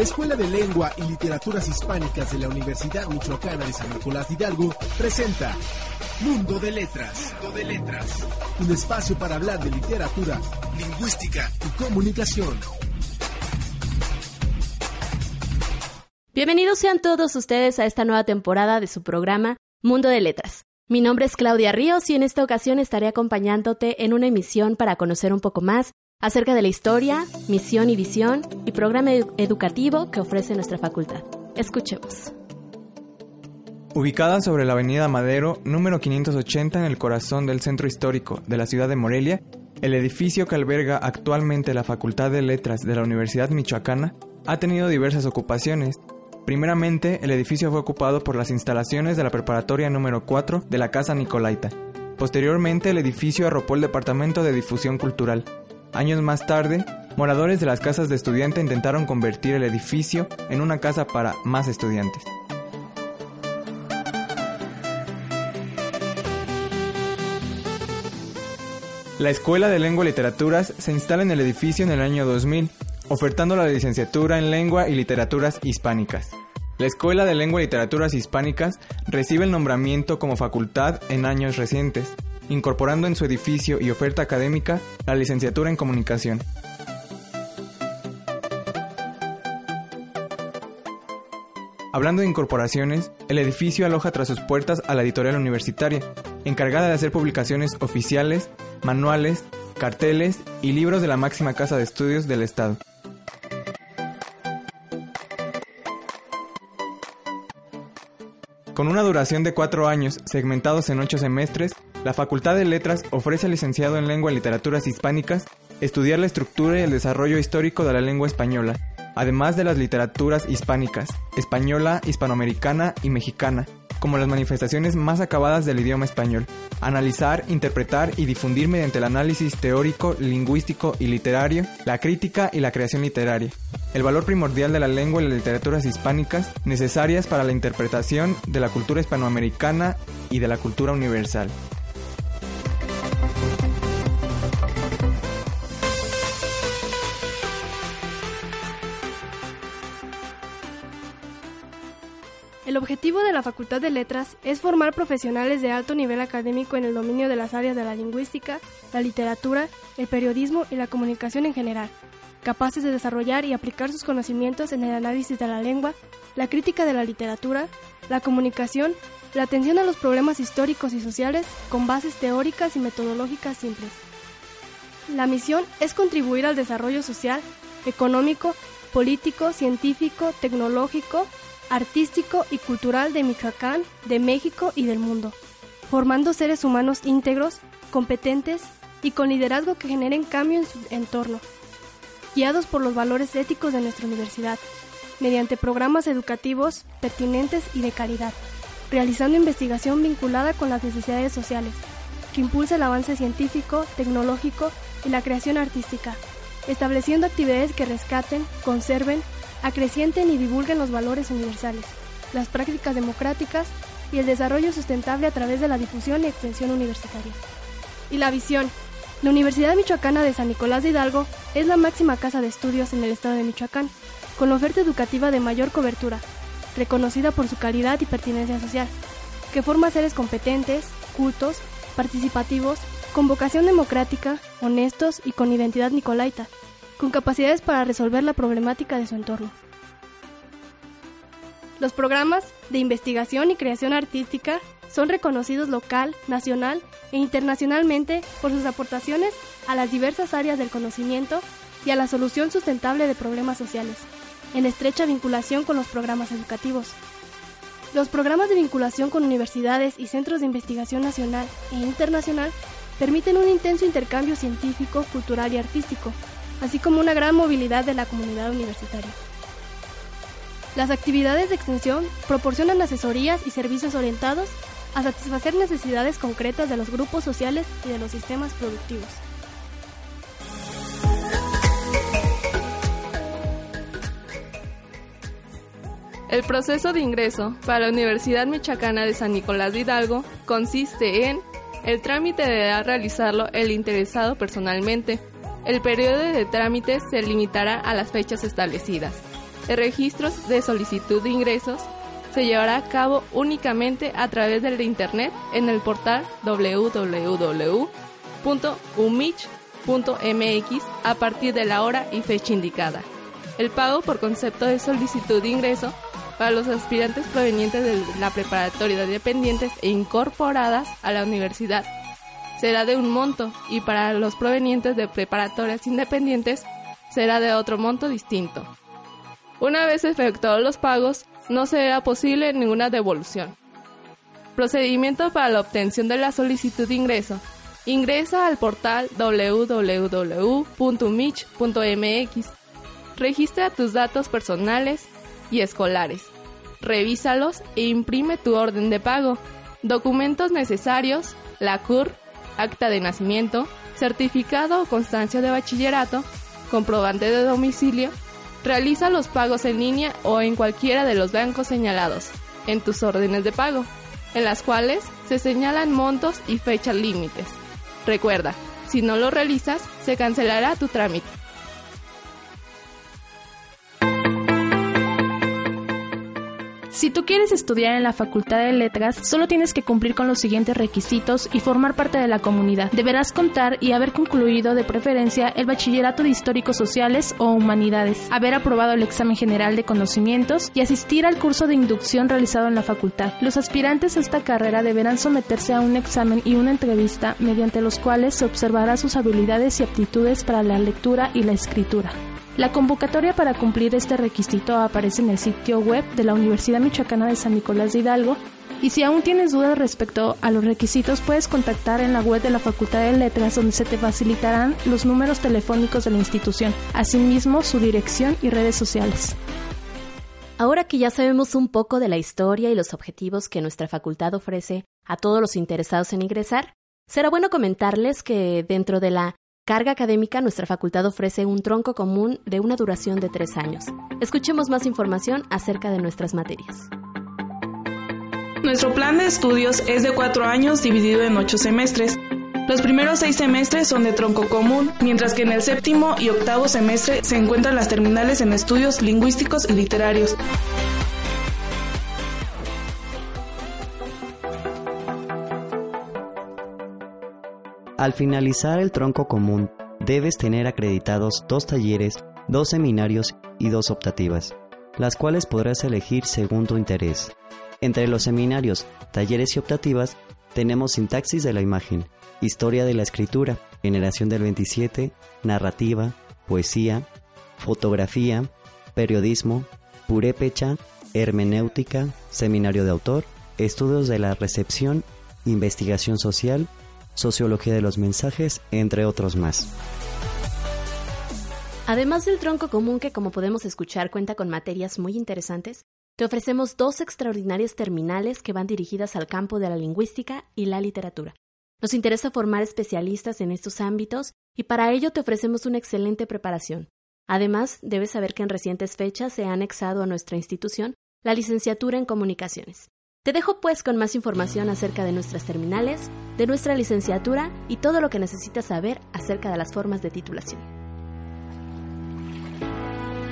La Escuela de Lengua y Literaturas Hispánicas de la Universidad Michoacana de San Nicolás de Hidalgo presenta Mundo de Letras. Mundo de Letras. Un espacio para hablar de literatura, lingüística y comunicación. Bienvenidos sean todos ustedes a esta nueva temporada de su programa Mundo de Letras. Mi nombre es Claudia Ríos y en esta ocasión estaré acompañándote en una emisión para conocer un poco más acerca de la historia, misión y visión y programa educativo que ofrece nuestra facultad. Escuchemos. Ubicada sobre la avenida Madero, número 580 en el corazón del centro histórico de la ciudad de Morelia, el edificio que alberga actualmente la Facultad de Letras de la Universidad Michoacana ha tenido diversas ocupaciones. Primeramente, el edificio fue ocupado por las instalaciones de la preparatoria número 4 de la Casa Nicolaita. Posteriormente, el edificio arropó el Departamento de Difusión Cultural, Años más tarde, moradores de las casas de estudiante intentaron convertir el edificio en una casa para más estudiantes. La Escuela de Lengua y Literaturas se instala en el edificio en el año 2000, ofertando la licenciatura en Lengua y Literaturas Hispánicas. La Escuela de Lengua y Literaturas Hispánicas recibe el nombramiento como facultad en años recientes, incorporando en su edificio y oferta académica la licenciatura en comunicación. Hablando de incorporaciones, el edificio aloja tras sus puertas a la editorial universitaria, encargada de hacer publicaciones oficiales, manuales, carteles y libros de la máxima casa de estudios del Estado. Con una duración de cuatro años, segmentados en ocho semestres, la Facultad de Letras ofrece al licenciado en Lengua y Literaturas Hispánicas estudiar la estructura y el desarrollo histórico de la lengua española, además de las literaturas hispánicas, española, hispanoamericana y mexicana, como las manifestaciones más acabadas del idioma español, analizar, interpretar y difundir mediante el análisis teórico, lingüístico y literario, la crítica y la creación literaria, el valor primordial de la lengua y las literaturas hispánicas necesarias para la interpretación de la cultura hispanoamericana y de la cultura universal. El objetivo de la Facultad de Letras es formar profesionales de alto nivel académico en el dominio de las áreas de la lingüística, la literatura, el periodismo y la comunicación en general, capaces de desarrollar y aplicar sus conocimientos en el análisis de la lengua, la crítica de la literatura, la comunicación, la atención a los problemas históricos y sociales con bases teóricas y metodológicas simples. La misión es contribuir al desarrollo social, económico, político, científico, tecnológico, artístico y cultural de Michoacán, de México y del mundo, formando seres humanos íntegros, competentes y con liderazgo que generen cambio en su entorno, guiados por los valores éticos de nuestra universidad, mediante programas educativos pertinentes y de calidad, realizando investigación vinculada con las necesidades sociales, que impulse el avance científico, tecnológico y la creación artística, estableciendo actividades que rescaten, conserven, acrecienten y divulguen los valores universales, las prácticas democráticas y el desarrollo sustentable a través de la difusión y extensión universitaria. Y la visión. La Universidad Michoacana de San Nicolás de Hidalgo es la máxima casa de estudios en el estado de Michoacán, con la oferta educativa de mayor cobertura, reconocida por su calidad y pertinencia social, que forma seres competentes, cultos, participativos, con vocación democrática, honestos y con identidad nicolaita, con capacidades para resolver la problemática de su entorno. Los programas de investigación y creación artística son reconocidos local, nacional e internacionalmente por sus aportaciones a las diversas áreas del conocimiento y a la solución sustentable de problemas sociales, en estrecha vinculación con los programas educativos. Los programas de vinculación con universidades y centros de investigación nacional e internacional permiten un intenso intercambio científico, cultural y artístico, así como una gran movilidad de la comunidad universitaria. Las actividades de extensión proporcionan asesorías y servicios orientados a satisfacer necesidades concretas de los grupos sociales y de los sistemas productivos. El proceso de ingreso para la Universidad Michoacana de San Nicolás de Hidalgo consiste en el trámite deberá realizarlo el interesado personalmente, el periodo de trámite se limitará a las fechas establecidas. El registro de solicitud de ingresos se llevará a cabo únicamente a través del Internet en el portal www.umich.mx a partir de la hora y fecha indicada. El pago por concepto de solicitud de ingreso para los aspirantes provenientes de la preparatoria de dependientes e incorporadas a la universidad será de un monto y para los provenientes de preparatorias independientes será de otro monto distinto. Una vez efectuados los pagos, no será posible ninguna devolución. Procedimiento para la obtención de la solicitud de ingreso. Ingresa al portal www.mich.mx. Registra tus datos personales y escolares. Revísalos e imprime tu orden de pago. Documentos necesarios, la CUR, acta de nacimiento, certificado o constancia de bachillerato, comprobante de domicilio, realiza los pagos en línea o en cualquiera de los bancos señalados en tus órdenes de pago, en las cuales se señalan montos y fechas límites. Recuerda, si no lo realizas, se cancelará tu trámite. Si tú quieres estudiar en la Facultad de Letras, solo tienes que cumplir con los siguientes requisitos y formar parte de la comunidad. Deberás contar y haber concluido de preferencia el bachillerato de históricos sociales o humanidades, haber aprobado el examen general de conocimientos y asistir al curso de inducción realizado en la facultad. Los aspirantes a esta carrera deberán someterse a un examen y una entrevista mediante los cuales se observará sus habilidades y aptitudes para la lectura y la escritura. La convocatoria para cumplir este requisito aparece en el sitio web de la Universidad Michoacana de San Nicolás de Hidalgo y si aún tienes dudas respecto a los requisitos puedes contactar en la web de la Facultad de Letras donde se te facilitarán los números telefónicos de la institución, asimismo su dirección y redes sociales. Ahora que ya sabemos un poco de la historia y los objetivos que nuestra facultad ofrece a todos los interesados en ingresar, será bueno comentarles que dentro de la carga académica, nuestra facultad ofrece un tronco común de una duración de tres años. Escuchemos más información acerca de nuestras materias. Nuestro plan de estudios es de cuatro años dividido en ocho semestres. Los primeros seis semestres son de tronco común, mientras que en el séptimo y octavo semestre se encuentran las terminales en estudios lingüísticos y literarios. Al finalizar el tronco común, debes tener acreditados dos talleres, dos seminarios y dos optativas, las cuales podrás elegir según tu interés. Entre los seminarios, talleres y optativas, tenemos sintaxis de la imagen, historia de la escritura, generación del 27, narrativa, poesía, fotografía, periodismo, purépecha, hermenéutica, seminario de autor, estudios de la recepción, investigación social, sociología de los mensajes, entre otros más. Además del tronco común que como podemos escuchar cuenta con materias muy interesantes, te ofrecemos dos extraordinarias terminales que van dirigidas al campo de la lingüística y la literatura. Nos interesa formar especialistas en estos ámbitos y para ello te ofrecemos una excelente preparación. Además, debes saber que en recientes fechas se ha anexado a nuestra institución la licenciatura en comunicaciones. Te dejo pues con más información acerca de nuestras terminales, de nuestra licenciatura y todo lo que necesitas saber acerca de las formas de titulación.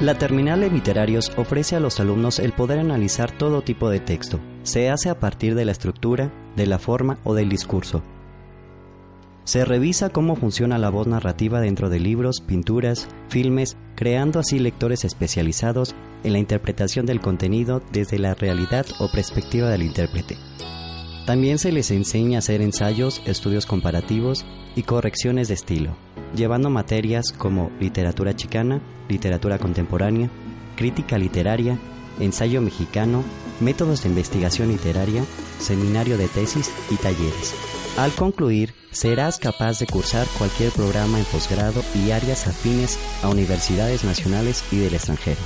La terminal de literarios ofrece a los alumnos el poder analizar todo tipo de texto. Se hace a partir de la estructura, de la forma o del discurso. Se revisa cómo funciona la voz narrativa dentro de libros, pinturas, filmes, creando así lectores especializados en la interpretación del contenido desde la realidad o perspectiva del intérprete. También se les enseña a hacer ensayos, estudios comparativos y correcciones de estilo, llevando materias como literatura chicana, literatura contemporánea, crítica literaria, ensayo mexicano, métodos de investigación literaria, seminario de tesis y talleres. Al concluir, serás capaz de cursar cualquier programa en posgrado y áreas afines a universidades nacionales y del extranjero.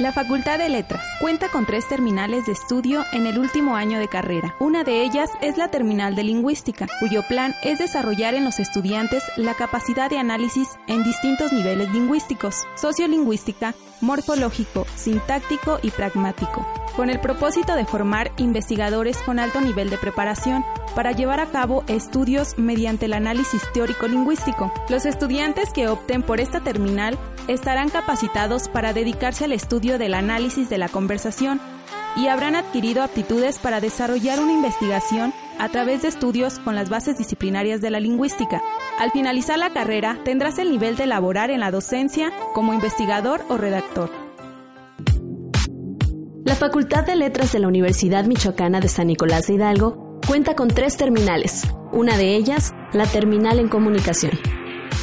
La Facultad de Letras cuenta con tres terminales de estudio en el último año de carrera. Una de ellas es la terminal de lingüística, cuyo plan es desarrollar en los estudiantes la capacidad de análisis en distintos niveles lingüísticos, sociolingüística, morfológico, sintáctico y pragmático. con el propósito de formar investigadores con alto nivel de preparación para llevar a cabo estudios mediante el análisis teórico-lingüístico. Los estudiantes que opten por esta terminal estarán capacitados para dedicarse al estudio del análisis de la conversación y habrán adquirido aptitudes para desarrollar una investigación a través de estudios con las bases disciplinarias de la lingüística. Al finalizar la carrera, tendrás el nivel de elaborar en la docencia como investigador o redactor. La Facultad de Letras de la Universidad Michoacana de San Nicolás de Hidalgo cuenta con tres terminales, una de ellas la terminal en comunicación.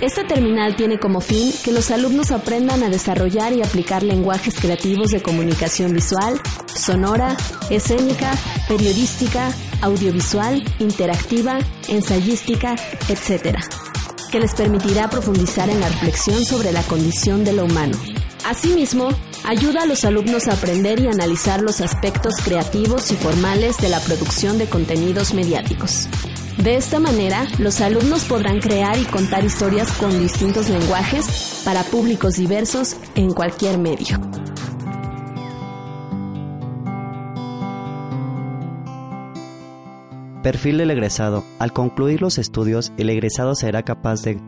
Esta terminal tiene como fin que los alumnos aprendan a desarrollar y aplicar lenguajes creativos de comunicación visual, sonora, escénica, periodística, audiovisual, interactiva, ensayística, etc., que les permitirá profundizar en la reflexión sobre la condición de lo humano. Asimismo, ayuda a los alumnos a aprender y analizar los aspectos creativos y formales de la producción de contenidos mediáticos. De esta manera, los alumnos podrán crear y contar historias con distintos lenguajes para públicos diversos en cualquier medio. Perfil del egresado. Al concluir los estudios, el egresado será capaz de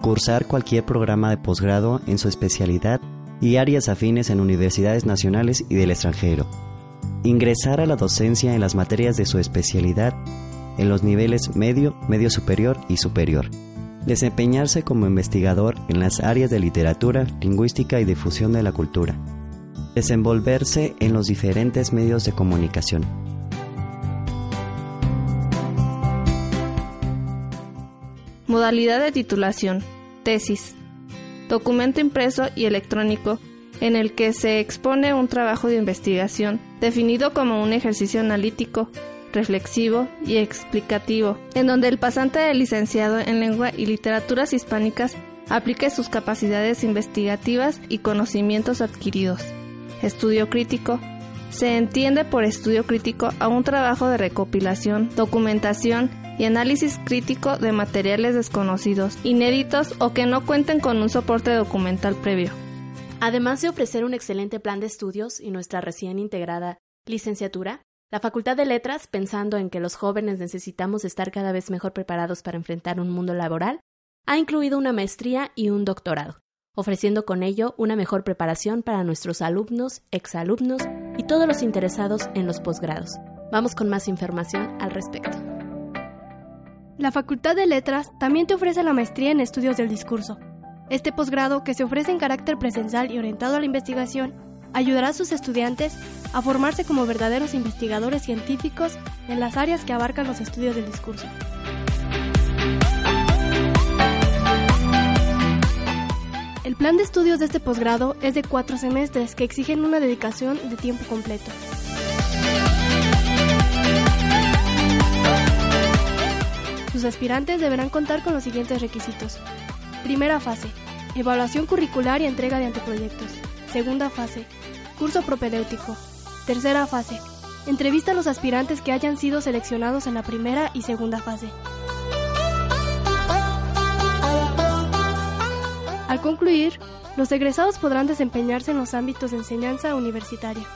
cursar cualquier programa de posgrado en su especialidad y áreas afines en universidades nacionales y del extranjero. Ingresar a la docencia en las materias de su especialidad en los niveles medio, medio superior y superior. Desempeñarse como investigador en las áreas de literatura, lingüística y difusión de la cultura. Desenvolverse en los diferentes medios de comunicación. Modalidad de titulación. Tesis. Documento impreso y electrónico en el que se expone un trabajo de investigación definido como un ejercicio analítico reflexivo y explicativo, en donde el pasante de licenciado en lengua y literaturas hispánicas aplique sus capacidades investigativas y conocimientos adquiridos. Estudio crítico. Se entiende por estudio crítico a un trabajo de recopilación, documentación y análisis crítico de materiales desconocidos, inéditos o que no cuenten con un soporte documental previo. Además de ofrecer un excelente plan de estudios y nuestra recién integrada licenciatura, la Facultad de Letras, pensando en que los jóvenes necesitamos estar cada vez mejor preparados para enfrentar un mundo laboral, ha incluido una maestría y un doctorado, ofreciendo con ello una mejor preparación para nuestros alumnos, exalumnos y todos los interesados en los posgrados. Vamos con más información al respecto. La Facultad de Letras también te ofrece la maestría en estudios del discurso. Este posgrado, que se ofrece en carácter presencial y orientado a la investigación, ayudará a sus estudiantes a formarse como verdaderos investigadores científicos en las áreas que abarcan los estudios del discurso. El plan de estudios de este posgrado es de cuatro semestres que exigen una dedicación de tiempo completo. Sus aspirantes deberán contar con los siguientes requisitos. Primera fase, evaluación curricular y entrega de anteproyectos. Segunda fase, curso propedéutico. Tercera fase. Entrevista a los aspirantes que hayan sido seleccionados en la primera y segunda fase. Al concluir, los egresados podrán desempeñarse en los ámbitos de enseñanza universitaria,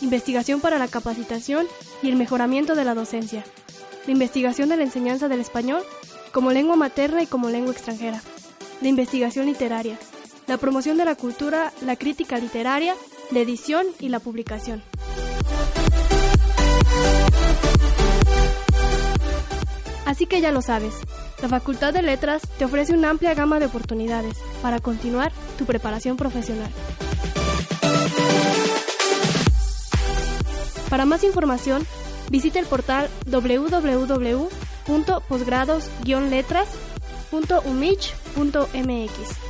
investigación para la capacitación y el mejoramiento de la docencia, la investigación de la enseñanza del español como lengua materna y como lengua extranjera, la investigación literaria, la promoción de la cultura, la crítica literaria, la edición y la publicación. Así que ya lo sabes, la Facultad de Letras te ofrece una amplia gama de oportunidades para continuar tu preparación profesional. Para más información, visita el portal www.posgrados-letras.umich.mx.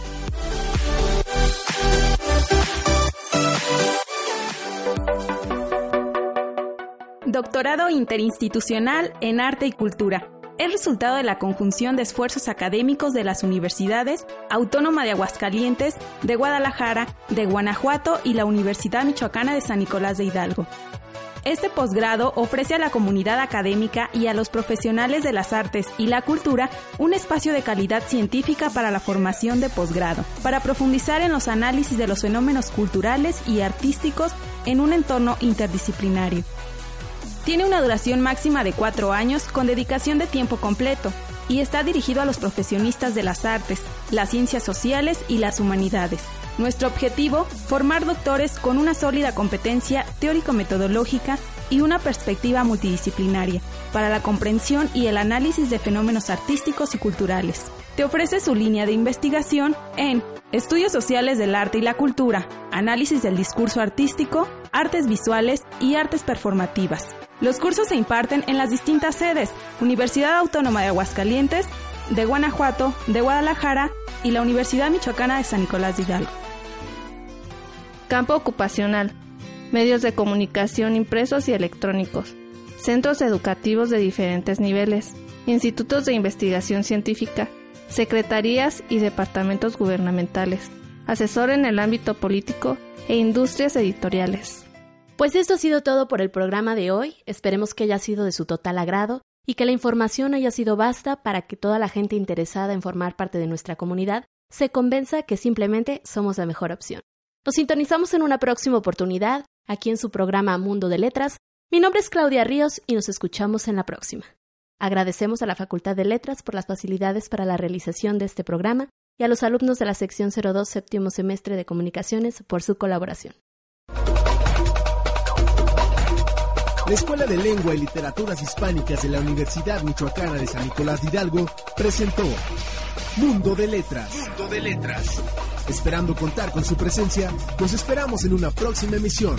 Doctorado Interinstitucional en Arte y Cultura es resultado de la conjunción de esfuerzos académicos de las universidades Autónoma de Aguascalientes, de Guadalajara, de Guanajuato y la Universidad Michoacana de San Nicolás de Hidalgo. Este posgrado ofrece a la comunidad académica y a los profesionales de las artes y la cultura un espacio de calidad científica para la formación de posgrado, para profundizar en los análisis de los fenómenos culturales y artísticos en un entorno interdisciplinario. Tiene una duración máxima de cuatro años con dedicación de tiempo completo y está dirigido a los profesionistas de las artes, las ciencias sociales y las humanidades. Nuestro objetivo, formar doctores con una sólida competencia teórico-metodológica y una perspectiva multidisciplinaria para la comprensión y el análisis de fenómenos artísticos y culturales. Te ofrece su línea de investigación en Estudios Sociales del Arte y la Cultura, Análisis del Discurso Artístico, Artes Visuales y Artes Performativas. Los cursos se imparten en las distintas sedes, Universidad Autónoma de Aguascalientes, de Guanajuato, de Guadalajara y la Universidad Michoacana de San Nicolás de Hidalgo. Campo ocupacional, medios de comunicación impresos y electrónicos, centros educativos de diferentes niveles, institutos de investigación científica, secretarías y departamentos gubernamentales, asesor en el ámbito político e industrias editoriales. Pues esto ha sido todo por el programa de hoy. Esperemos que haya sido de su total agrado y que la información haya sido basta para que toda la gente interesada en formar parte de nuestra comunidad se convenza que simplemente somos la mejor opción. Nos sintonizamos en una próxima oportunidad, aquí en su programa Mundo de Letras. Mi nombre es Claudia Ríos y nos escuchamos en la próxima. Agradecemos a la Facultad de Letras por las facilidades para la realización de este programa y a los alumnos de la sección 02 séptimo semestre de Comunicaciones por su colaboración. La Escuela de Lengua y Literaturas Hispánicas de la Universidad Michoacana de San Nicolás de Hidalgo presentó Mundo de Letras. Mundo de Letras. Esperando contar con su presencia, nos esperamos en una próxima emisión.